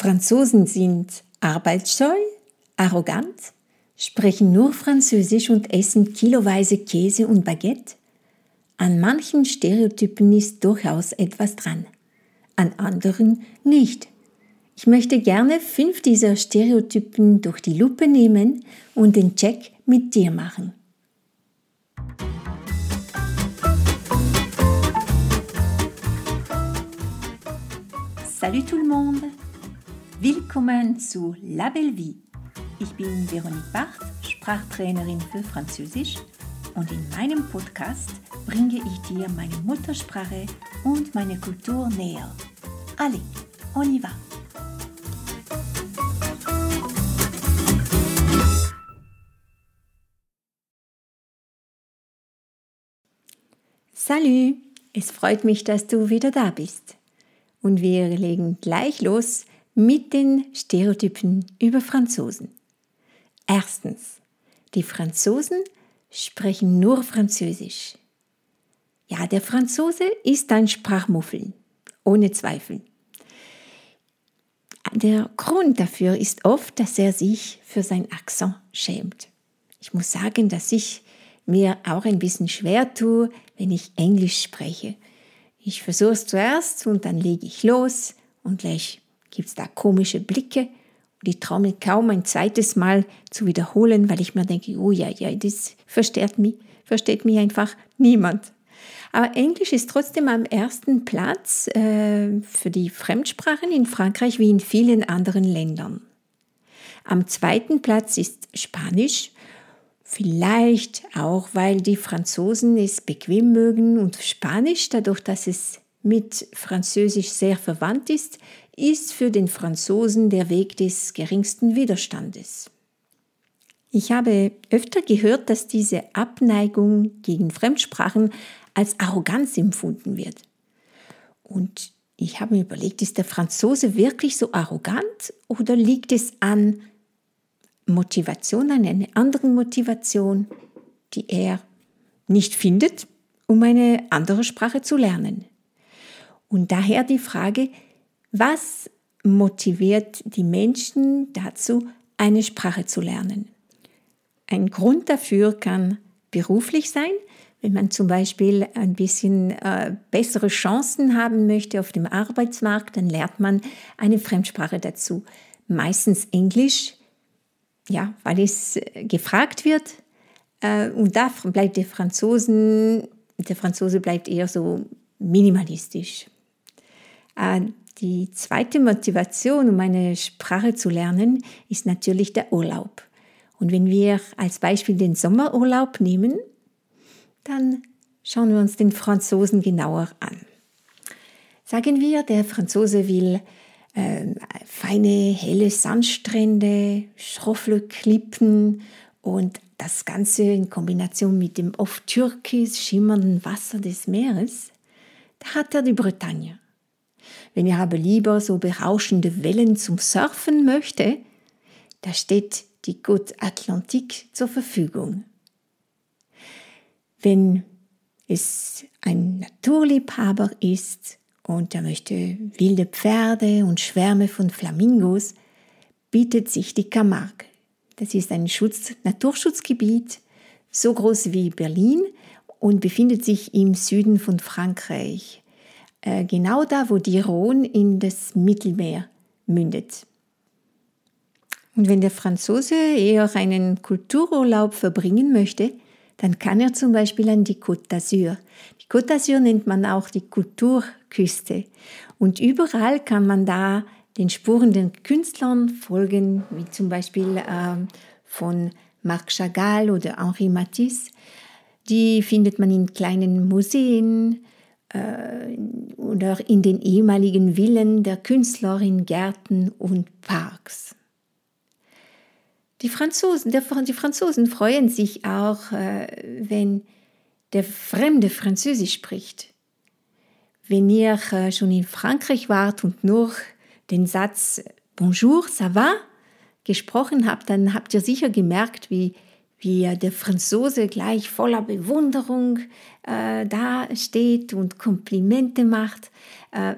Franzosen sind arbeitsscheu, arrogant, sprechen nur Französisch und essen kiloweise Käse und Baguette. An manchen Stereotypen ist durchaus etwas dran, an anderen nicht. Ich möchte gerne fünf dieser Stereotypen durch die Lupe nehmen und den Check mit dir machen. Salut tout le monde! Willkommen zu La Belle Vie. Ich bin Veronique Barth, Sprachtrainerin für Französisch und in meinem Podcast bringe ich dir meine Muttersprache und meine Kultur näher. Allez, on y va! Salut, es freut mich, dass du wieder da bist. Und wir legen gleich los mit den Stereotypen über Franzosen. Erstens, die Franzosen sprechen nur Französisch. Ja, der Franzose ist ein Sprachmuffel, ohne Zweifel. Der Grund dafür ist oft, dass er sich für sein Akzent schämt. Ich muss sagen, dass ich mir auch ein bisschen schwer tue, wenn ich Englisch spreche. Ich versuche es zuerst und dann lege ich los und gleich gibt es da komische Blicke und ich traue mir kaum ein zweites Mal zu wiederholen, weil ich mir denke, oh ja, ja, das versteht mich, versteht mich einfach niemand. Aber Englisch ist trotzdem am ersten Platz äh, für die Fremdsprachen in Frankreich wie in vielen anderen Ländern. Am zweiten Platz ist Spanisch Vielleicht auch, weil die Franzosen es bequem mögen und Spanisch, dadurch, dass es mit Französisch sehr verwandt ist, ist für den Franzosen der Weg des geringsten Widerstandes. Ich habe öfter gehört, dass diese Abneigung gegen Fremdsprachen als Arroganz empfunden wird. Und ich habe mir überlegt, ist der Franzose wirklich so arrogant oder liegt es an Motivation, an eine andere Motivation, die er nicht findet, um eine andere Sprache zu lernen. Und daher die Frage, was motiviert die Menschen dazu, eine Sprache zu lernen? Ein Grund dafür kann beruflich sein, wenn man zum Beispiel ein bisschen äh, bessere Chancen haben möchte auf dem Arbeitsmarkt, dann lernt man eine Fremdsprache dazu. Meistens Englisch, ja, weil es äh, gefragt wird. Äh, und da bleibt der Franzosen, der Franzose bleibt eher so minimalistisch. Äh, die zweite Motivation, um eine Sprache zu lernen, ist natürlich der Urlaub. Und wenn wir als Beispiel den Sommerurlaub nehmen, dann schauen wir uns den Franzosen genauer an. Sagen wir, der Franzose will äh, feine, helle Sandstrände, schroffe Klippen und das Ganze in Kombination mit dem oft türkis schimmernden Wasser des Meeres, da hat er die Bretagne. Wenn er aber lieber so berauschende Wellen zum Surfen möchte, da steht die Côte Atlantique zur Verfügung. Wenn es ein Naturliebhaber ist, und er möchte wilde Pferde und Schwärme von Flamingos, bietet sich die Camargue. Das ist ein Schutz, Naturschutzgebiet, so groß wie Berlin und befindet sich im Süden von Frankreich, äh, genau da, wo die Rhone in das Mittelmeer mündet. Und wenn der Franzose eher einen Kultururlaub verbringen möchte, dann kann er zum Beispiel an die Côte d'Azur. Die Côte d'Azur nennt man auch die Kulturküste. Und überall kann man da den Spuren den Künstlern folgen, wie zum Beispiel äh, von Marc Chagall oder Henri Matisse. Die findet man in kleinen Museen oder in den ehemaligen Villen der Künstler in Gärten und Parks. Die Franzosen, der, die Franzosen freuen sich auch, äh, wenn der Fremde Französisch spricht. Wenn ihr äh, schon in Frankreich wart und nur den Satz Bonjour, ça va gesprochen habt, dann habt ihr sicher gemerkt, wie, wie der Franzose gleich voller Bewunderung äh, da und Komplimente macht. Äh,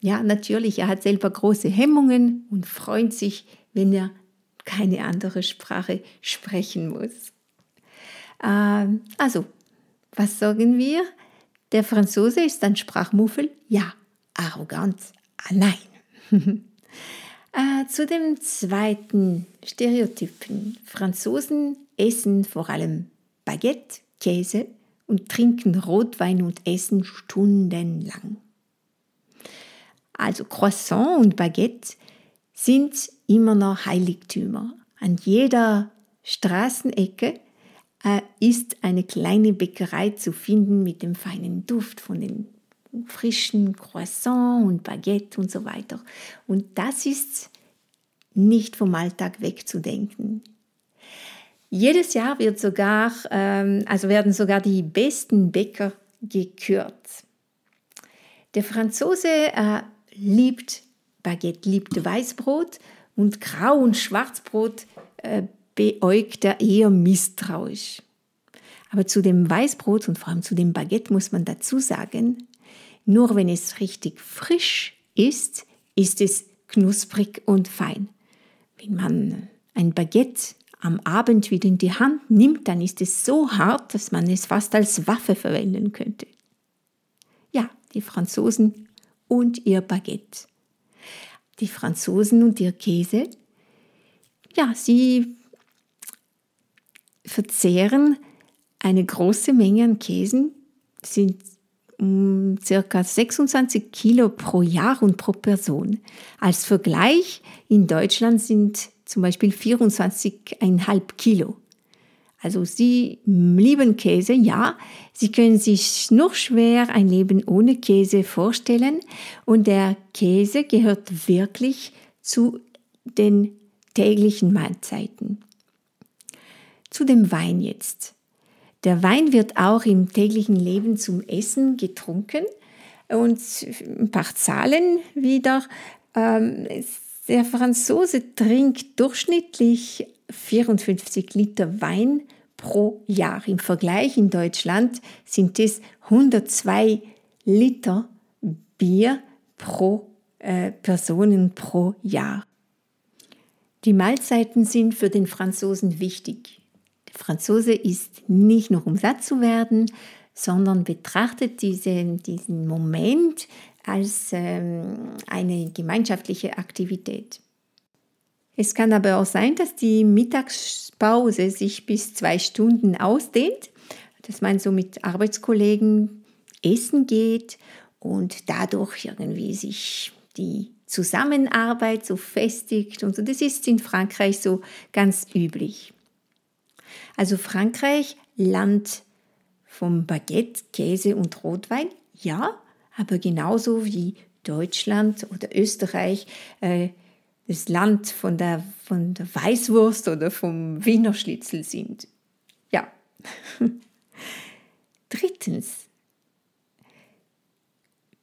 Ja, natürlich, er hat selber große Hemmungen und freut sich, wenn er keine andere Sprache sprechen muss. Ähm, also, was sagen wir? Der Franzose ist ein Sprachmuffel? Ja. Arrogant? Ah, nein. äh, zu dem zweiten Stereotypen. Franzosen essen vor allem Baguette, Käse und trinken Rotwein und essen stundenlang. Also Croissant und Baguette sind immer noch Heiligtümer. An jeder Straßenecke äh, ist eine kleine Bäckerei zu finden mit dem feinen Duft von den frischen Croissant und Baguette und so weiter. Und das ist nicht vom Alltag wegzudenken. Jedes Jahr wird sogar, ähm, also werden sogar die besten Bäcker gekürt. Der Franzose äh, liebt Baguette, liebt Weißbrot und Grau- und Schwarzbrot äh, beäugt er eher misstrauisch. Aber zu dem Weißbrot und vor allem zu dem Baguette muss man dazu sagen, nur wenn es richtig frisch ist, ist es knusprig und fein. Wenn man ein Baguette am Abend wieder in die Hand nimmt, dann ist es so hart, dass man es fast als Waffe verwenden könnte. Ja, die Franzosen und ihr Baguette. Die Franzosen und ihr Käse, ja, sie verzehren eine große Menge an Käsen, sind um, circa 26 Kilo pro Jahr und pro Person. Als Vergleich, in Deutschland sind zum Beispiel 24,5 Kilo. Also Sie lieben Käse, ja. Sie können sich nur schwer ein Leben ohne Käse vorstellen. Und der Käse gehört wirklich zu den täglichen Mahlzeiten. Zu dem Wein jetzt. Der Wein wird auch im täglichen Leben zum Essen getrunken. Und ein paar Zahlen wieder. Ähm, der Franzose trinkt durchschnittlich 54 Liter Wein pro Jahr. Im Vergleich in Deutschland sind es 102 Liter Bier pro äh, Personen pro Jahr. Die Mahlzeiten sind für den Franzosen wichtig. Der Franzose ist nicht nur um satt zu werden, sondern betrachtet diesen, diesen Moment als ähm, eine gemeinschaftliche Aktivität. Es kann aber auch sein, dass die Mittagspause sich bis zwei Stunden ausdehnt, dass man so mit Arbeitskollegen essen geht und dadurch irgendwie sich die Zusammenarbeit so festigt und so. Das ist in Frankreich so ganz üblich. Also Frankreich, Land vom Baguette, Käse und Rotwein, ja, aber genauso wie Deutschland oder Österreich äh, das Land von der, von der Weißwurst oder vom Wiener Schnitzel sind. Ja. Drittens.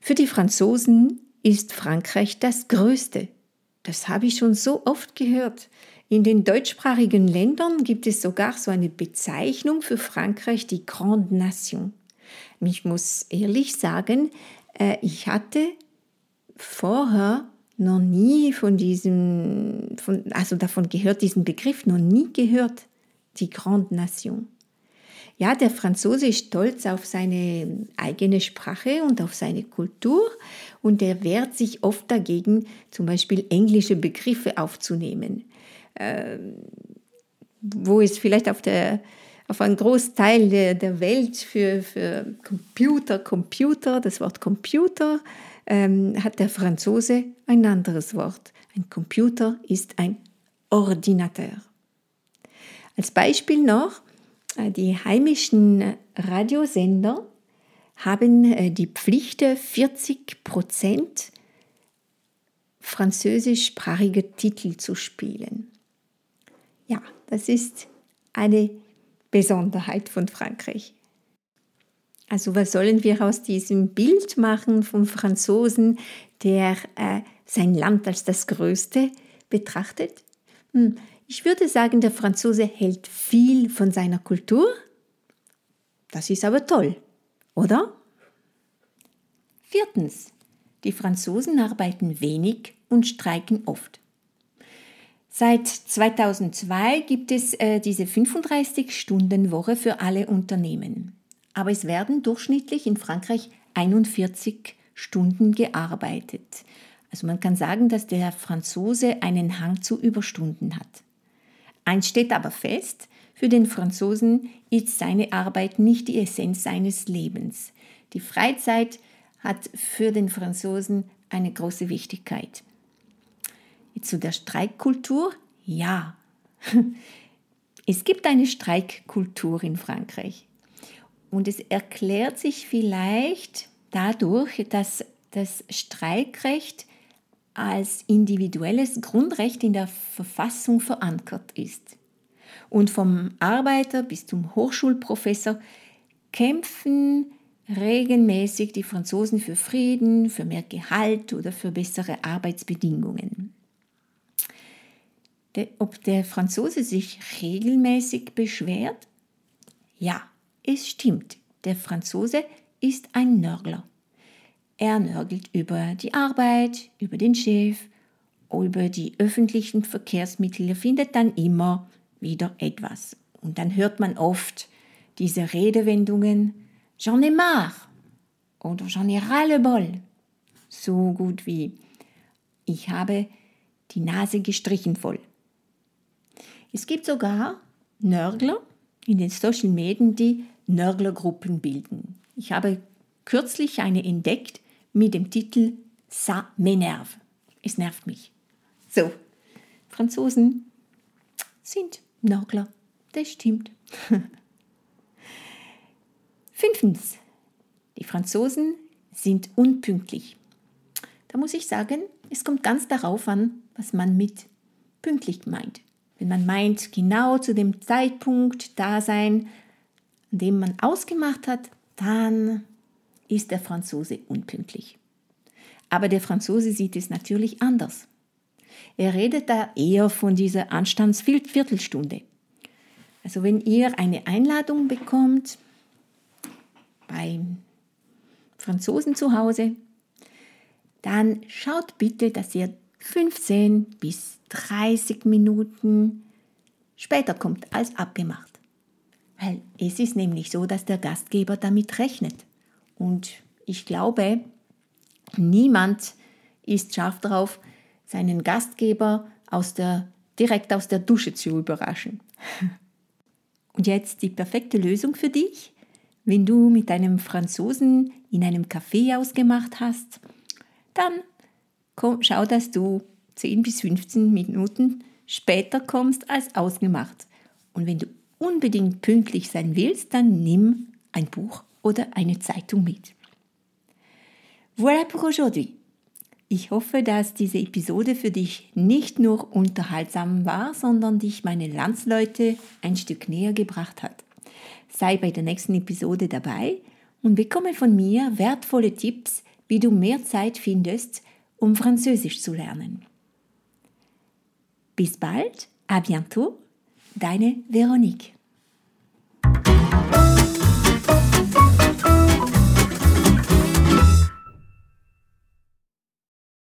Für die Franzosen ist Frankreich das Größte. Das habe ich schon so oft gehört. In den deutschsprachigen Ländern gibt es sogar so eine Bezeichnung für Frankreich, die Grande Nation. Ich muss ehrlich sagen, ich hatte vorher noch nie von diesem, von, also davon gehört, diesen Begriff noch nie gehört, die Grande Nation. Ja, der Franzose ist stolz auf seine eigene Sprache und auf seine Kultur und er wehrt sich oft dagegen, zum Beispiel englische Begriffe aufzunehmen, äh, wo es vielleicht auf der auf einen Großteil der, Welt für, für Computer, Computer, das Wort Computer, ähm, hat der Franzose ein anderes Wort. Ein Computer ist ein Ordinateur. Als Beispiel noch, äh, die heimischen Radiosender haben äh, die Pflicht, 40 Prozent französischsprachige Titel zu spielen. Ja, das ist eine Besonderheit von Frankreich. Also was sollen wir aus diesem Bild machen vom Franzosen, der äh, sein Land als das Größte betrachtet? Hm, ich würde sagen, der Franzose hält viel von seiner Kultur. Das ist aber toll, oder? Viertens, Die Franzosen arbeiten wenig und streiken oft. Seit 2002 gibt es äh, diese 35-Stunden-Woche für alle Unternehmen. Aber es werden durchschnittlich in Frankreich 41 Stunden gearbeitet. Also man kann sagen, dass der Franzose einen Hang zu Überstunden hat. Eins steht aber fest, für den Franzosen ist seine Arbeit nicht die Essenz seines Lebens. Die Freizeit hat für den Franzosen eine große Wichtigkeit. Zu der Streikkultur? Ja. Es gibt eine Streikkultur in Frankreich. Und es erklärt sich vielleicht dadurch, dass das Streikrecht als individuelles Grundrecht in der Verfassung verankert ist. Und vom Arbeiter bis zum Hochschulprofessor kämpfen regelmäßig die Franzosen für Frieden, für mehr Gehalt oder für bessere Arbeitsbedingungen ob der Franzose sich regelmäßig beschwert? Ja, es stimmt. Der Franzose ist ein Nörgler. Er nörgelt über die Arbeit, über den Chef, über die öffentlichen Verkehrsmittel. Er findet dann immer wieder etwas. Und dann hört man oft diese Redewendungen J'en ai marre oder J'en ai ras le bol. So gut wie ich habe die Nase gestrichen voll. Es gibt sogar Nörgler in den Social Medien, die Nörglergruppen bilden. Ich habe kürzlich eine entdeckt mit dem Titel Ça m'énerve. Es nervt mich. So, Franzosen sind Nörgler. Das stimmt. Fünftens, die Franzosen sind unpünktlich. Da muss ich sagen, es kommt ganz darauf an, was man mit pünktlich meint. Wenn man meint, genau zu dem Zeitpunkt da sein, an dem man ausgemacht hat, dann ist der Franzose unpünktlich. Aber der Franzose sieht es natürlich anders. Er redet da eher von dieser Anstandsviertelstunde. Also wenn ihr eine Einladung bekommt beim Franzosen zu Hause, dann schaut bitte, dass ihr 15 bis 30 Minuten später kommt als abgemacht. Weil es ist nämlich so, dass der Gastgeber damit rechnet. Und ich glaube, niemand ist scharf darauf, seinen Gastgeber aus der, direkt aus der Dusche zu überraschen. Und jetzt die perfekte Lösung für dich, wenn du mit einem Franzosen in einem Café ausgemacht hast, dann komm, schau, dass du 10 bis 15 Minuten später kommst als ausgemacht. Und wenn du unbedingt pünktlich sein willst, dann nimm ein Buch oder eine Zeitung mit. Voilà pour aujourd'hui. Ich hoffe, dass diese Episode für dich nicht nur unterhaltsam war, sondern dich meine Landsleute ein Stück näher gebracht hat. Sei bei der nächsten Episode dabei und bekomme von mir wertvolle Tipps, wie du mehr Zeit findest, um Französisch zu lernen. Bis bald, à bientôt, deine Veronique.